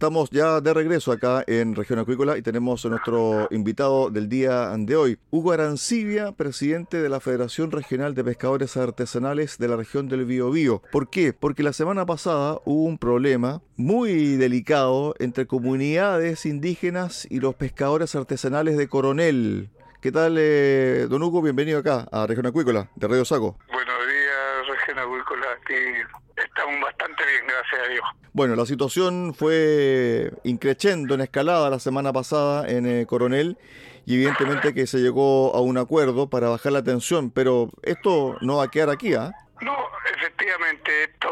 Estamos ya de regreso acá en Región Acuícola y tenemos a nuestro invitado del día de hoy, Hugo Arancibia, presidente de la Federación Regional de Pescadores Artesanales de la región del Biobío. ¿Por qué? Porque la semana pasada hubo un problema muy delicado entre comunidades indígenas y los pescadores artesanales de Coronel. ¿Qué tal, eh, don Hugo? Bienvenido acá a Región Acuícola de Radio Saco. Buenos días, Región Acuícola. Aquí estamos bastante bien, gracias a Dios. Bueno, la situación fue increciendo en escalada la semana pasada en eh, Coronel y evidentemente que se llegó a un acuerdo para bajar la tensión, pero esto no va a quedar aquí, ¿ah? No, efectivamente, esto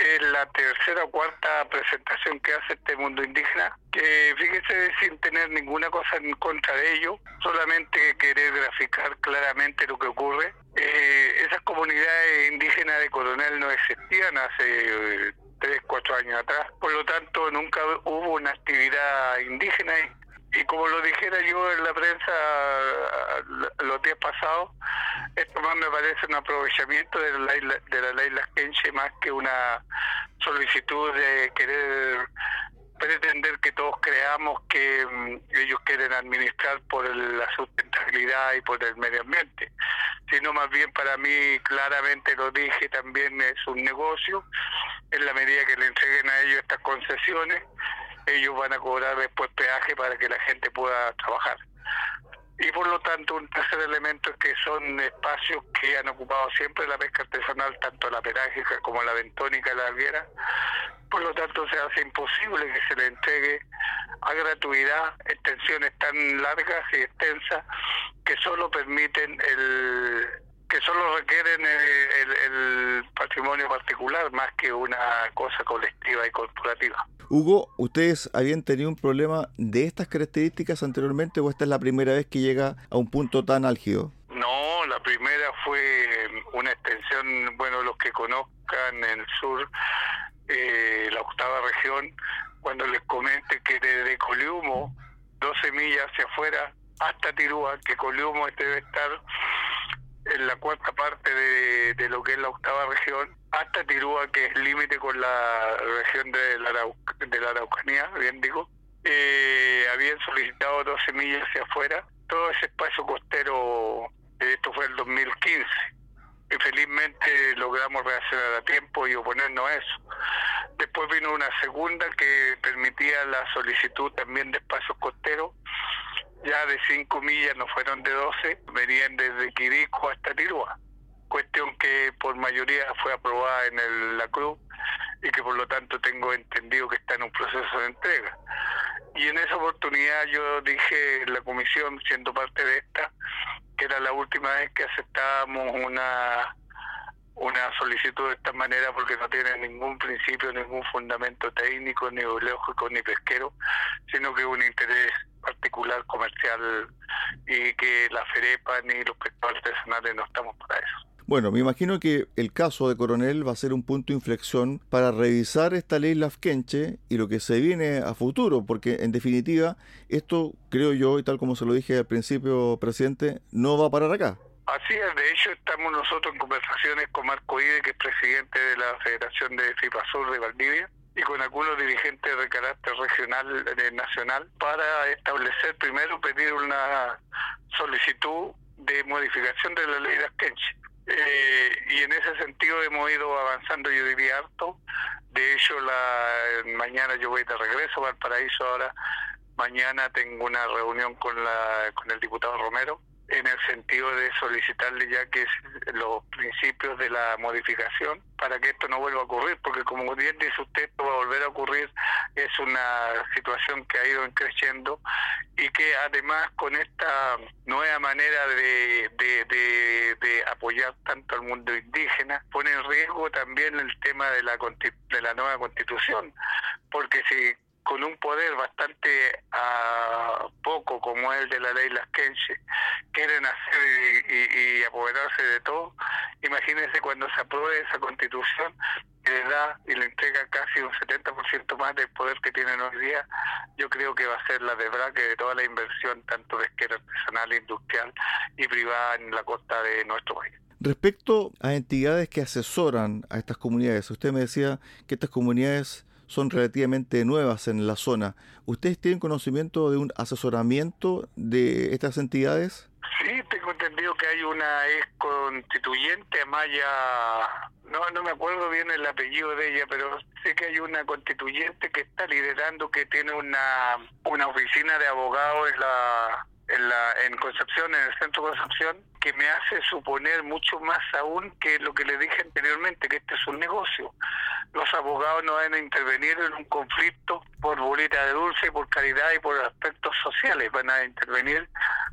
es la tercera o cuarta presentación que hace este mundo indígena, que fíjese sin tener ninguna cosa en contra de ello, solamente querer graficar claramente lo que ocurre. Eh, esas comunidades indígenas de Coronel no existían hace eh, tres, cuatro años atrás. Por lo tanto, nunca hubo una actividad indígena y, como lo dijera yo en la prensa los días pasados, esto más me parece un aprovechamiento de la, isla, de la ley más que una solicitud de querer pretender que todos creamos que mm, ellos quieren administrar por la sustentabilidad y por el medio ambiente, sino más bien para mí, claramente lo dije, también es un negocio, en la medida que le entreguen a ellos estas concesiones, ellos van a cobrar después peaje para que la gente pueda trabajar. Y por lo tanto, un tercer elemento es que son espacios que han ocupado siempre la pesca artesanal, tanto la pelágica como la bentónica la alguera. Por lo tanto, se hace imposible que se le entregue a gratuidad extensiones tan largas y extensas que solo permiten el que solo requieren el, patrimonio particular más que una cosa colectiva y corporativa. Hugo, ¿ustedes habían tenido un problema de estas características anteriormente o esta es la primera vez que llega a un punto tan álgido? No, la primera fue una extensión, bueno, los que conozcan el sur, eh, la octava región, cuando les comente que desde Coliumo, 12 millas hacia afuera, hasta Tirúa, que Coliumo debe estar en la cuarta parte de, lo que es la octava región, hasta Tirúa, que es límite con la región de la, de la Araucanía, bien digo, eh, habían solicitado 12 millas hacia afuera, todo ese espacio costero, esto fue el 2015. Y felizmente logramos reaccionar a tiempo y oponernos a eso. Después vino una segunda que permitía la solicitud también de espacios costeros ya de 5 millas no fueron de 12, venían desde Quirico hasta Tirúa. Cuestión que por mayoría fue aprobada en el, la Cruz y que por lo tanto tengo entendido que está en un proceso de entrega. Y en esa oportunidad yo dije la comisión, siendo parte de esta, que era la última vez que aceptábamos una una solicitud de esta manera porque no tiene ningún principio, ningún fundamento técnico, ni biológico, ni pesquero, sino que un interés particular comercial y que la FEREPA ni los pescadores artesanales no estamos para eso. Bueno, me imagino que el caso de Coronel va a ser un punto de inflexión para revisar esta ley Lafkenche y lo que se viene a futuro, porque en definitiva esto, creo yo, y tal como se lo dije al principio, presidente, no va a parar acá. Así es, de hecho estamos nosotros en conversaciones con Marco Ide, que es presidente de la Federación de FIPASUR de Valdivia, y con algunos dirigentes de carácter regional, eh, nacional, para establecer primero, pedir una solicitud de modificación de la ley de Askenche. Eh, y en ese sentido hemos ido avanzando, yo diría, harto. De hecho, la mañana yo voy de regreso al paraíso ahora. Mañana tengo una reunión con, la, con el diputado Romero en el sentido de solicitarle ya que los principios de la modificación para que esto no vuelva a ocurrir, porque como bien dice usted, esto va a volver a ocurrir, es una situación que ha ido creciendo y que además con esta nueva manera de, de, apoyar tanto al mundo indígena, pone en riesgo también el tema de la, de la nueva constitución, porque si con un poder bastante uh, poco como el de la ley Lasquense, quieren hacer y, apoderarse de todo, imagínense cuando se apruebe esa constitución que le da y le entrega casi un 70% más del poder que tienen hoy día, yo creo que va a ser la de que de toda la inversión, tanto pesquera artesanal, industrial y privada en la costa de nuestro país. Respecto a entidades que asesoran a estas comunidades, usted me decía que estas comunidades son relativamente nuevas en la zona. ¿Ustedes tienen conocimiento de un asesoramiento de estas entidades? Sí, tengo entendido que hay una ex constituyente, Amaya, no, no me acuerdo bien el apellido de ella, pero sé que hay una constituyente que está liderando, que tiene una, una oficina de abogados en la en, la, en Concepción, en el centro de Concepción, que me hace suponer mucho más aún que lo que le dije anteriormente, que este es un negocio. Los abogados no van a intervenir en un conflicto por bolita de dulce, por caridad y por aspectos sociales, van a intervenir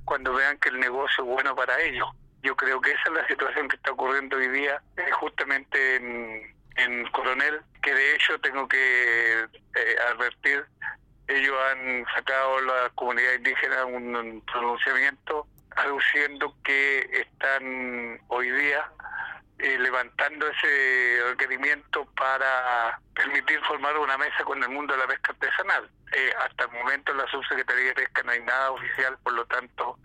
cuando vean que el negocio es bueno para ellos. Yo creo que esa es la situación que está ocurriendo hoy día, eh, justamente en, Coronel, que de hecho tengo que eh, advertir ellos han sacado la comunidad indígena un, pronunciamiento aduciendo que están hoy día eh, levantando ese requerimiento para permitir formar una mesa con el mundo de la pesca artesanal. Eh, hasta el momento en la subsecretaría de pesca no hay nada oficial, por lo tanto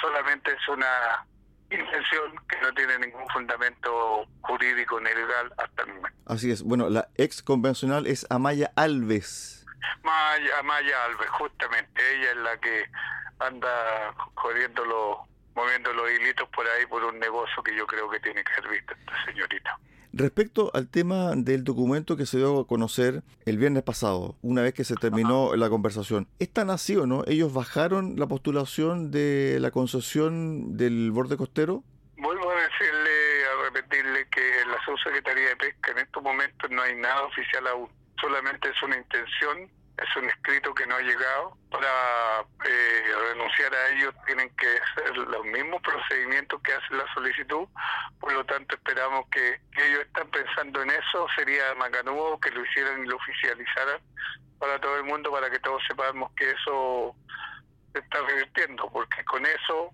solamente es una intención que no tiene ningún fundamento jurídico ni legal hasta el momento. Así es. Bueno, la ex convencional es Amaya Alves. Maya, Maya Alves, justamente, ella es la que anda jodiendo los, moviendo los hilitos por ahí por un negocio que yo creo que tiene que ser visto esta señorita. Respecto al tema del documento que se dio a conocer el viernes pasado, una vez que se terminó la conversación, ¿es tan así o no? ¿Ellos bajaron la postulación de la concesión del borde costero? Vuelvo a decirle, a repetirle que en la subsecretaría de Pesca en estos momentos no hay nada oficial aún solamente es una intención, es un escrito que no ha llegado. Para eh, renunciar a ellos tienen que ser los mismos procedimientos que hace la solicitud, por lo tanto esperamos que, ellos están pensando en eso, sería macanudo que lo hicieran y lo oficializaran para todo el mundo, para que todos sepamos que eso se está revirtiendo, porque con eso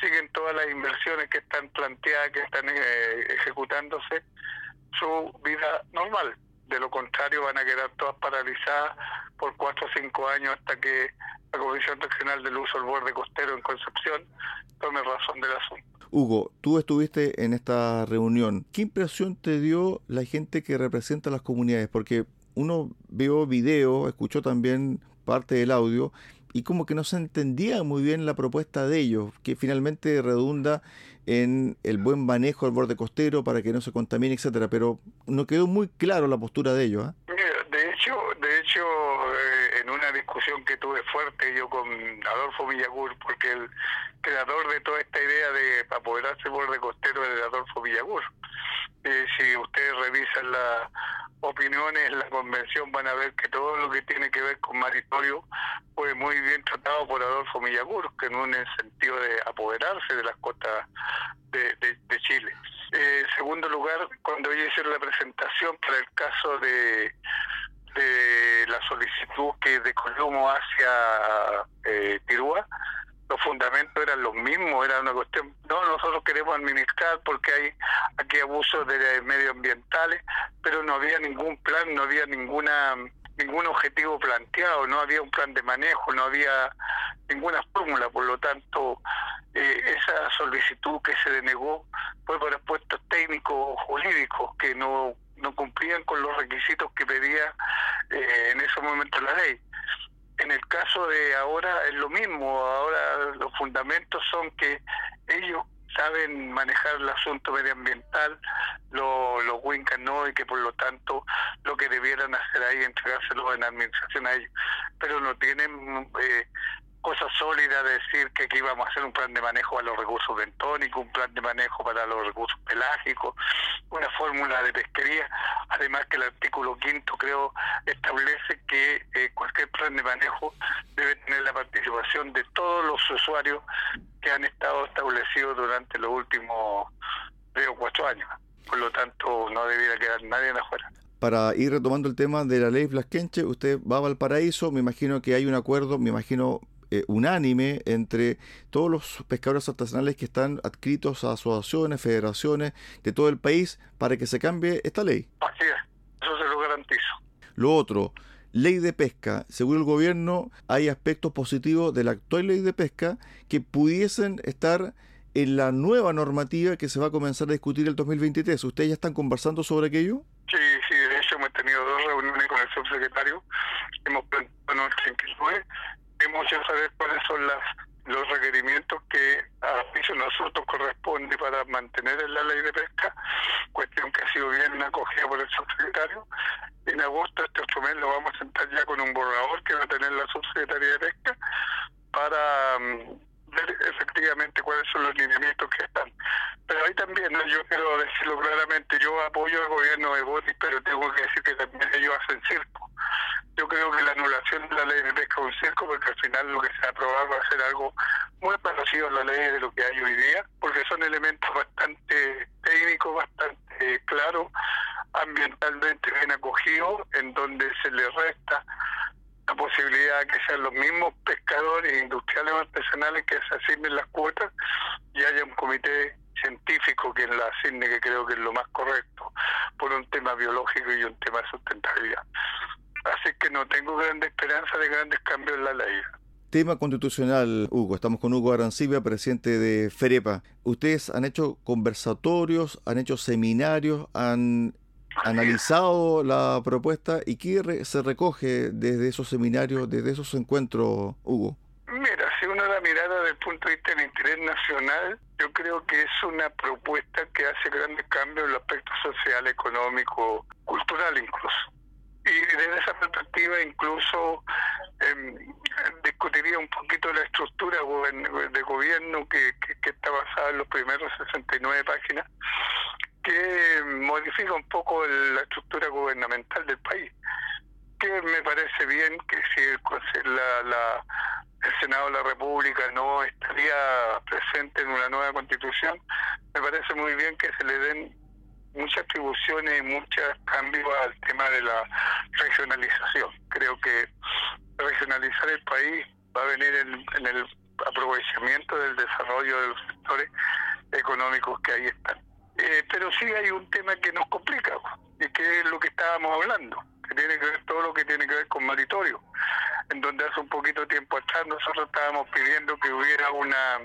siguen todas las inversiones que están planteadas, que están eh, ejecutándose, su vida normal. De lo contrario, van a quedar todas paralizadas por cuatro o cinco años hasta que la Comisión Regional del Uso del Borde Costero en Concepción tome razón del asunto. Hugo, tú estuviste en esta reunión. ¿Qué impresión te dio la gente que representa las comunidades? Porque uno vio video, escuchó también parte del audio y como que no se entendía muy bien la propuesta de ellos, que finalmente redunda en el buen manejo del borde costero para que no se contamine, etcétera, pero no quedó muy claro la postura de ellos. ¿eh? De hecho, de hecho, discusión que tuve fuerte yo con Adolfo Villagur, porque el creador de toda esta idea de apoderarse del borde costero es Adolfo Villagur. Si ustedes revisan la opiniones en la convención van a ver que todo lo que tiene que ver con maritorio fue muy bien tratado por Adolfo Millagur, que en un sentido de apoderarse de las costas de, de, Chile. Eh, segundo lugar, cuando ellos hicieron la presentación para el caso de, de la solicitud que de Columo hacia eh, Tirúa, los fundamentos eran los mismo, era una cuestión, no, nosotros queremos administrar porque hay aquí abusos de medioambientales, pero no había ningún plan, no había ninguna ningún objetivo planteado, no había un plan de manejo, no había ninguna fórmula, por lo tanto, eh, esa solicitud que se denegó fue por aspectos técnicos jurídicos que no con los requisitos que pedía eh, en ese momento la ley. En el caso de ahora es lo mismo, ahora los fundamentos son que ellos saben manejar el asunto medioambiental, los lo Wincan no, y que por lo tanto lo que debieran hacer ahí es entregárselo en administración a ellos. Pero no tienen eh, cosa sólida decir que aquí vamos a hacer un plan de manejo para los recursos bentónicos, un plan de manejo para los recursos pelágicos, una fórmula de pesquería, además que el artículo quinto creo establece que eh, cualquier plan de manejo debe tener la participación de todos los usuarios que han estado establecidos durante los últimos tres o cuatro años. Por lo tanto, no debiera quedar nadie en afuera para ir retomando el tema de la ley Blasquenche, usted va a Valparaíso, me imagino que hay un acuerdo, me imagino eh, unánime entre todos los pescadores artesanales que están adscritos a asociaciones, federaciones de todo el país para que se cambie esta ley. Así es, eso se lo garantizo. Lo otro, ley de pesca. Según el gobierno, hay aspectos positivos de la actual ley de pesca que pudiesen estar en la nueva normativa que se va a comenzar a discutir el 2023. ¿Ustedes ya están conversando sobre aquello? Sí, sí, de hecho hemos tenido dos reuniones con el subsecretario. Hemos planteado nuestra inquietudes Queremos saber cuáles son los requerimientos que a piso nosotros corresponde para mantener en la ley de pesca, cuestión que ha sido bien acogida por el subsecretario. En agosto, este otro mes, lo vamos a sentar ya con un borrador que va a tener la subsecretaría de pesca para mm, ver efectivamente cuáles son los lineamientos que están. Pero ahí también, yo quiero decirlo claramente, yo apoyo al gobierno de Boris, pero tengo que decir que también ellos hacen circo yo creo que la anulación de la ley de pesca es un circo, porque al final lo que se va a aprobar va a ser algo muy parecido a la ley de lo que hay hoy día, porque son elementos bastante técnicos, bastante claros, ambientalmente bien acogidos, en donde se le resta la posibilidad de que sean los mismos pescadores industriales o artesanales que se asignen las cuotas y haya un comité científico que la asigne, que creo que es lo más correcto, por un tema biológico y un tema de sustentabilidad. Así que no tengo grande esperanza de grandes cambios en la ley. Tema constitucional, Hugo. Estamos con Hugo Arancibia, presidente de FEREPA. Ustedes han hecho conversatorios, han hecho seminarios, han analizado la propuesta y qué se recoge desde esos seminarios, desde esos encuentros, Hugo. Mira, si uno la mirada desde el punto de vista del interés nacional, yo creo que es una propuesta que hace grandes cambios en el aspecto social, económico, cultural incluso y desde esa perspectiva incluso em, discutiría un poquito la estructura de gobierno que, está basada en los primeros 69 páginas, que modifica un poco la estructura gubernamental del país. Que me parece bien que si el, la, el Senado de la República no estaría presente en una nueva constitución, me parece muy bien que se le den muchas atribuciones y muchos cambios al tema de la regionalización. Creo que regionalizar el país va a venir en, el aprovechamiento del desarrollo de los sectores económicos que ahí están. Eh, pero sí hay un tema que nos complica, y que es lo que estábamos hablando, que tiene que ver todo lo que tiene que ver con maritorio, en donde hace un poquito tiempo atrás nosotros estábamos pidiendo que hubiera una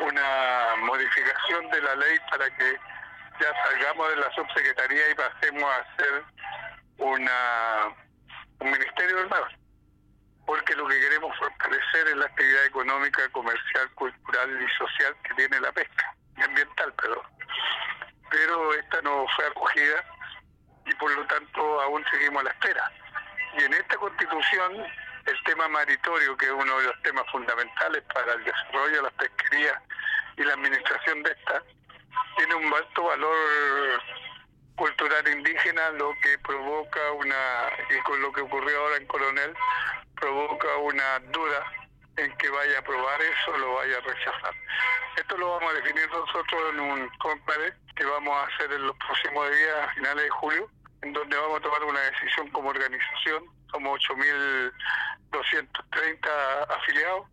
una modificación de la ley para que ya salgamos de la subsecretaría y pasemos a hacer una un ministerio del mar porque lo que queremos fortalecer es la actividad económica, comercial, cultural y social que tiene la pesca, ambiental, perdón. Pero esta no fue acogida y por lo tanto aún seguimos a la espera. Y en esta constitución, el tema maritorio, que es uno de los temas fundamentales para el desarrollo de las pesquerías y la administración de esta, tiene un alto valor cultural indígena, lo que provoca una, y con lo que ocurrió ahora en Coronel, provoca una duda en que vaya a aprobar eso o lo vaya a rechazar. Esto lo vamos a definir nosotros en un compare que vamos a hacer en los próximos días, a finales de julio, en donde vamos a tomar una decisión como organización. Somos 8.230 afiliados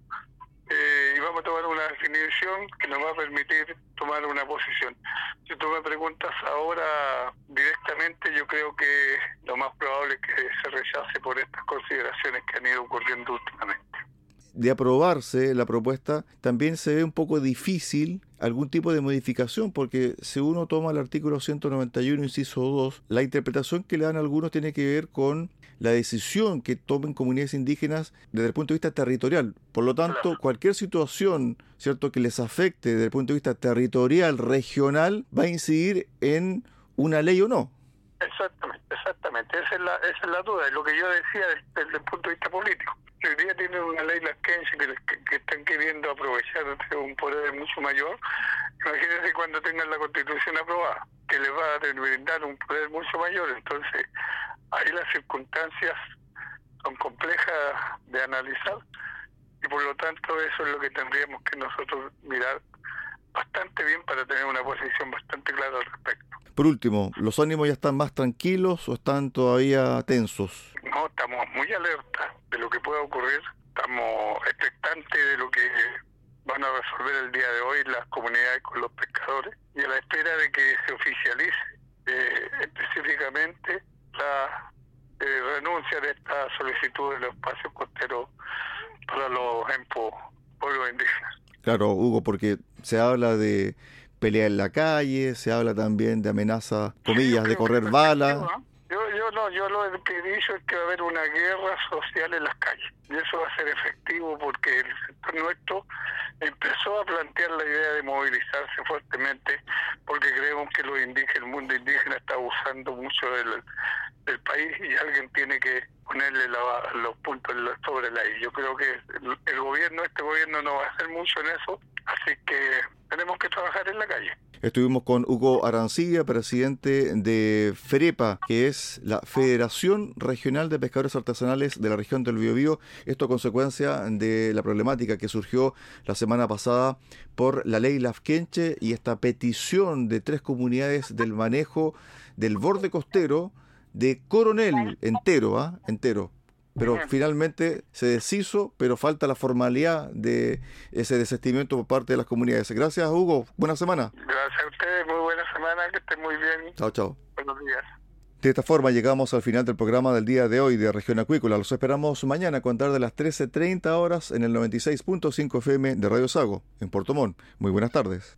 eh, y vamos a tomar una constitución que nos va a permitir tomar una Si tú me preguntas ahora directamente, yo creo que lo más probable es que se rechace por estas consideraciones que han ido ocurriendo últimamente de aprobarse la propuesta, también se ve un poco difícil algún tipo de modificación, porque si uno toma el artículo 191, inciso 2, la interpretación que le dan algunos tiene que ver con la decisión que tomen comunidades indígenas desde el punto de vista territorial. Por lo tanto, cualquier situación, ¿cierto?, que les afecte desde el punto de vista territorial, regional, va a incidir en una ley o no. Exactamente, exactamente. Esa es la, esa es la duda, es lo que yo decía desde el punto de vista político hoy día tienen una ley las que, que, están queriendo aprovechar de un poder mucho mayor. Imagínense cuando tengan la constitución aprobada, que les va a brindar un poder mucho mayor. Entonces, ahí las circunstancias son complejas de analizar y por lo tanto eso es lo que tendríamos que nosotros mirar bastante bien para tener una posición bastante clara al respecto. Por último, ¿los ánimos ya están más tranquilos o están todavía tensos? No, estamos muy alerta de lo que pueda ocurrir, estamos expectantes de lo que van a resolver el día de hoy las comunidades con los pescadores y a la espera de que se oficialice eh, específicamente la eh, renuncia de esta solicitud de los espacios costeros para los EMPO pueblos indígenas. Claro, Hugo, porque se habla de pelea en la calle, se habla también de amenaza, comillas, de correr bala. Yo, yo no, yo lo que he dicho es que va a haber una guerra social en las calles y eso va a ser efectivo porque el sector nuestro empezó a plantear la idea de movilizarse fuertemente porque creemos que los indígenas, el mundo indígena está abusando mucho del, país y alguien tiene que ponerle los puntos sobre la I. Yo creo que el, gobierno, este gobierno no va a hacer mucho en eso, así que tenemos que trabajar en la calle. Estuvimos con Hugo Arancilla, presidente de FEREPA, que es la Federación Regional de Pescadores Artesanales de la región del Biobío. Esto a consecuencia de la problemática que surgió la semana pasada por la ley Lafkenche y esta petición de tres comunidades del manejo del borde costero de Coronel entero, ¿ah? Entero. Pero finalmente se deshizo, pero falta la formalidad de ese desistimiento por parte de las comunidades. Gracias, Hugo. Buena semana. Gracias a ustedes. Muy buena semana. Que estén muy bien. Chao, chao. Buenos días. De esta forma llegamos al final del programa del día de hoy de Región Acuícola. Los esperamos mañana a contar de las 13.30 horas en el 96.5 FM de Radio Sago, en Puerto Montt. Muy buenas tardes.